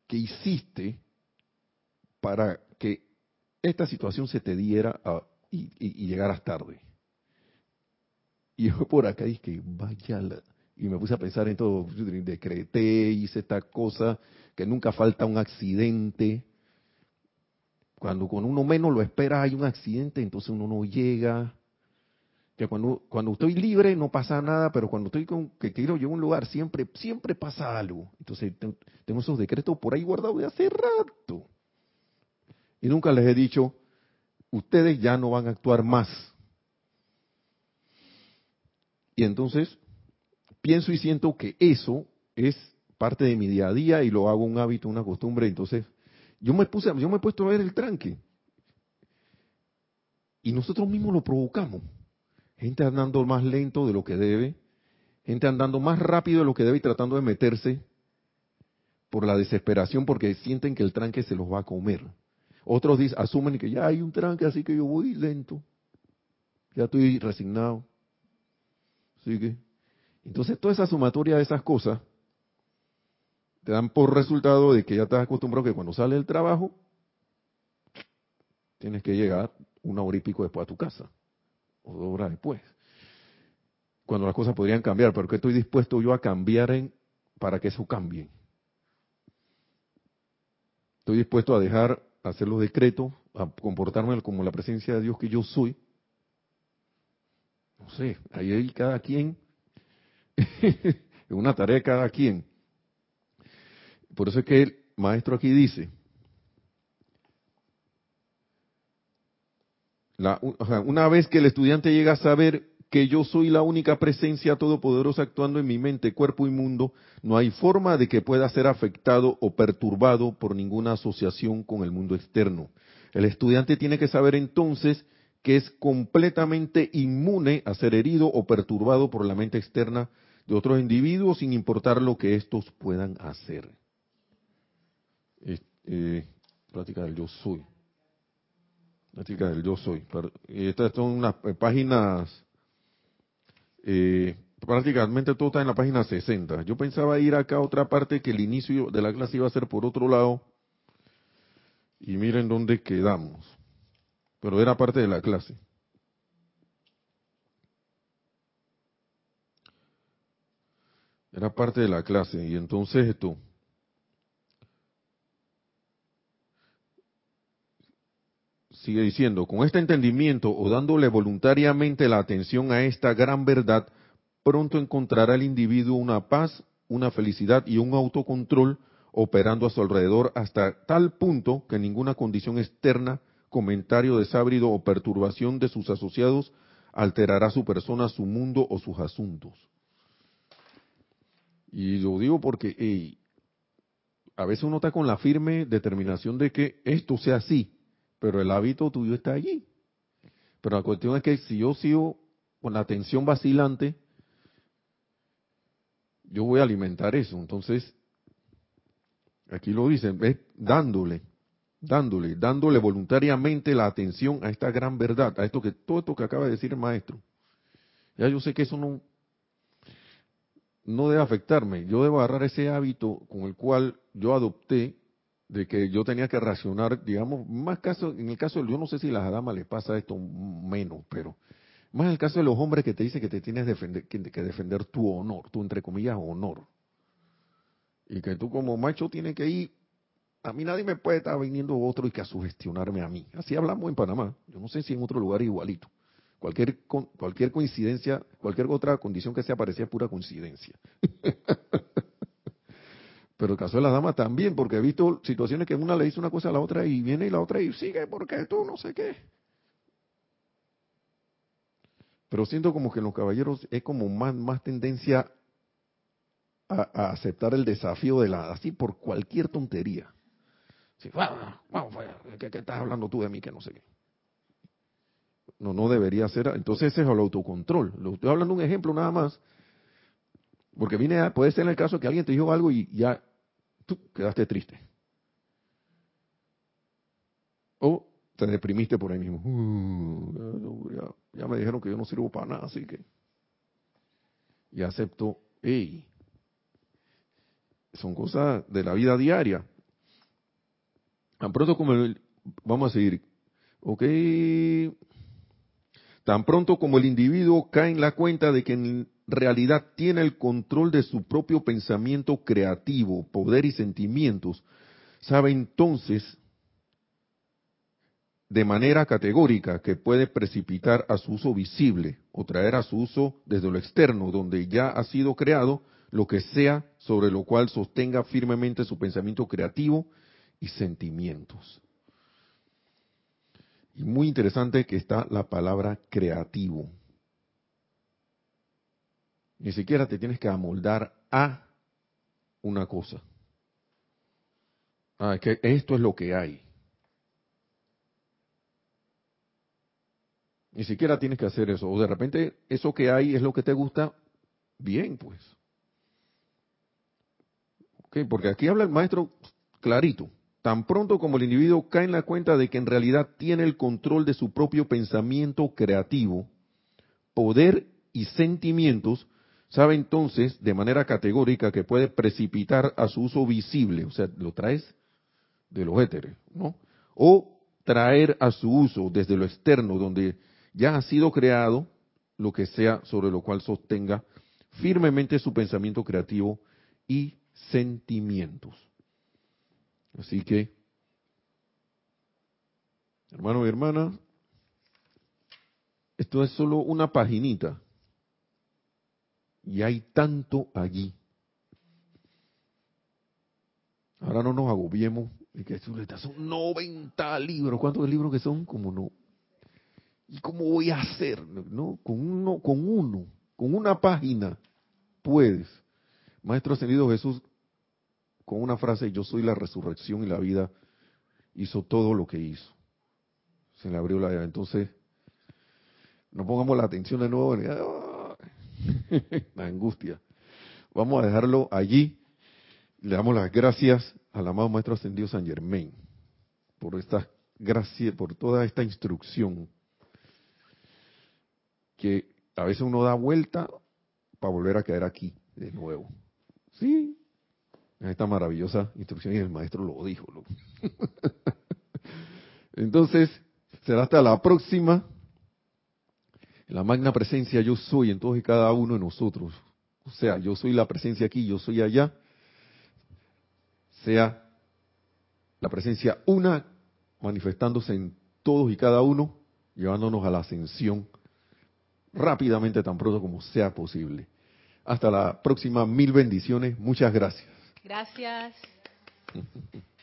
Speaker 1: que hiciste para que esta situación se te diera y, y, llegaras tarde? Y yo por acá dije, vaya, y me puse a pensar en todo, decreté, hice esta cosa, que nunca falta un accidente, cuando con uno menos lo espera hay un accidente, entonces uno no llega. Que cuando, cuando estoy libre no pasa nada, pero cuando estoy con que quiero llegar a un lugar siempre, siempre pasa algo. Entonces tengo esos decretos por ahí guardados de hace rato. Y nunca les he dicho, ustedes ya no van a actuar más. Y entonces pienso y siento que eso es parte de mi día a día y lo hago un hábito, una costumbre. Entonces yo me puse, yo me he puesto a ver el tranque. Y nosotros mismos lo provocamos. Gente andando más lento de lo que debe, gente andando más rápido de lo que debe y tratando de meterse. por la desesperación porque sienten que el tranque se los va a comer. Otros dicen, asumen que ya hay un tranque, así que yo voy lento. Ya estoy resignado. Sigue. Entonces, toda esa sumatoria de esas cosas te dan por resultado de que ya estás acostumbrado que cuando sale del trabajo, tienes que llegar una hora y pico después a tu casa, o dos horas después. Cuando las cosas podrían cambiar, pero ¿qué estoy dispuesto yo a cambiar en, para que eso cambie? Estoy dispuesto a dejar hacer los decretos, a comportarme como la presencia de Dios que yo soy. No sé, ahí hay cada quien, <laughs> es una tarea cada quien. Por eso es que el maestro aquí dice, una vez que el estudiante llega a saber que yo soy la única presencia todopoderosa actuando en mi mente, cuerpo y mundo, no hay forma de que pueda ser afectado o perturbado por ninguna asociación con el mundo externo. El estudiante tiene que saber entonces que es completamente inmune a ser herido o perturbado por la mente externa de otros individuos sin importar lo que estos puedan hacer. Eh, práctica del yo soy. Práctica del yo soy. Estas son unas páginas eh, prácticamente todo está en la página 60. Yo pensaba ir acá a otra parte que el inicio de la clase iba a ser por otro lado. Y miren dónde quedamos. Pero era parte de la clase. Era parte de la clase. Y entonces esto. Sigue diciendo, con este entendimiento o dándole voluntariamente la atención a esta gran verdad, pronto encontrará el individuo una paz, una felicidad y un autocontrol operando a su alrededor hasta tal punto que ninguna condición externa, comentario desábrido o perturbación de sus asociados alterará su persona, su mundo o sus asuntos. Y lo digo porque a veces uno está con la firme determinación de que esto sea así, pero el hábito tuyo está allí. Pero la cuestión es que si yo sigo con la atención vacilante, yo voy a alimentar eso. Entonces, aquí lo dicen, es dándole, dándole, dándole voluntariamente la atención a esta gran verdad, a esto que todo esto que acaba de decir el maestro. Ya yo sé que eso no no debe afectarme. Yo debo agarrar ese hábito con el cual yo adopté de que yo tenía que racionar, digamos, más caso, en el caso, yo no sé si a las damas les pasa esto menos, pero más en el caso de los hombres que te dicen que te tienes defender, que, defender tu honor, tu entre comillas honor. Y que tú como macho tienes que ir, a mí nadie me puede estar viniendo otro y que a sugestionarme a mí. Así hablamos en Panamá, yo no sé si en otro lugar igualito. Cualquier, cualquier coincidencia, cualquier otra condición que sea parecía es pura coincidencia. <laughs> Pero el caso de la dama también, porque he visto situaciones que una le dice una cosa a la otra y viene y la otra y sigue porque tú no sé qué. Pero siento como que en los caballeros es como más, más tendencia a, aceptar el desafío de la así por cualquier tontería. vamos, ¿qué, ¿qué, estás hablando tú de mí que no sé qué? No, no debería ser. Entonces ese es el autocontrol. Lo estoy hablando un ejemplo nada más. Porque viene puede ser en el caso que alguien te dijo algo y ya tú quedaste triste. O te deprimiste por ahí mismo. Uh, ya, me dijeron que yo no sirvo para nada, así que. Y acepto, hey, son cosas de la vida diaria. Tan pronto como el, vamos a seguir, ok, tan pronto como el individuo cae en la cuenta de que en realidad tiene el control de su propio pensamiento creativo, poder y sentimientos, sabe entonces de manera categórica que puede precipitar a su uso visible o traer a su uso desde lo externo, donde ya ha sido creado, lo que sea sobre lo cual sostenga firmemente su pensamiento creativo y sentimientos. Y muy interesante que está la palabra creativo. Ni siquiera te tienes que amoldar a una cosa. Ah, es que esto es lo que hay. Ni siquiera tienes que hacer eso. O de repente eso que hay es lo que te gusta. Bien, pues. Ok, Porque aquí habla el maestro clarito. Tan pronto como el individuo cae en la cuenta de que en realidad tiene el control de su propio pensamiento creativo, poder y sentimientos, sabe entonces de manera categórica que puede precipitar a su uso visible, o sea, lo traes de los éteres, ¿no? O traer a su uso desde lo externo, donde ya ha sido creado lo que sea sobre lo cual sostenga firmemente su pensamiento creativo y sentimientos. Así que, hermano y hermana, esto es solo una paginita. Y hay tanto allí. Ahora no nos agobiemos y que son 90 libros. ¿Cuántos libros que son? Como no. ¿Y cómo voy a hacer? ¿No? Con uno, con uno, con una página puedes. Maestro Ascendido Jesús, con una frase, yo soy la resurrección y la vida, hizo todo lo que hizo. Se le abrió la Entonces, no pongamos la atención de nuevo en la angustia. Vamos a dejarlo allí. Le damos las gracias al amado Maestro Ascendido San Germain por esta gracia, por toda esta instrucción que a veces uno da vuelta para volver a caer aquí de nuevo. Sí, esta maravillosa instrucción y el maestro lo dijo. <laughs> Entonces, será hasta la próxima. La magna presencia yo soy en todos y cada uno de nosotros. O sea, yo soy la presencia aquí, yo soy allá. Sea la presencia una manifestándose en todos y cada uno, llevándonos a la ascensión rápidamente, tan pronto como sea posible. Hasta la próxima, mil bendiciones, muchas gracias.
Speaker 2: Gracias.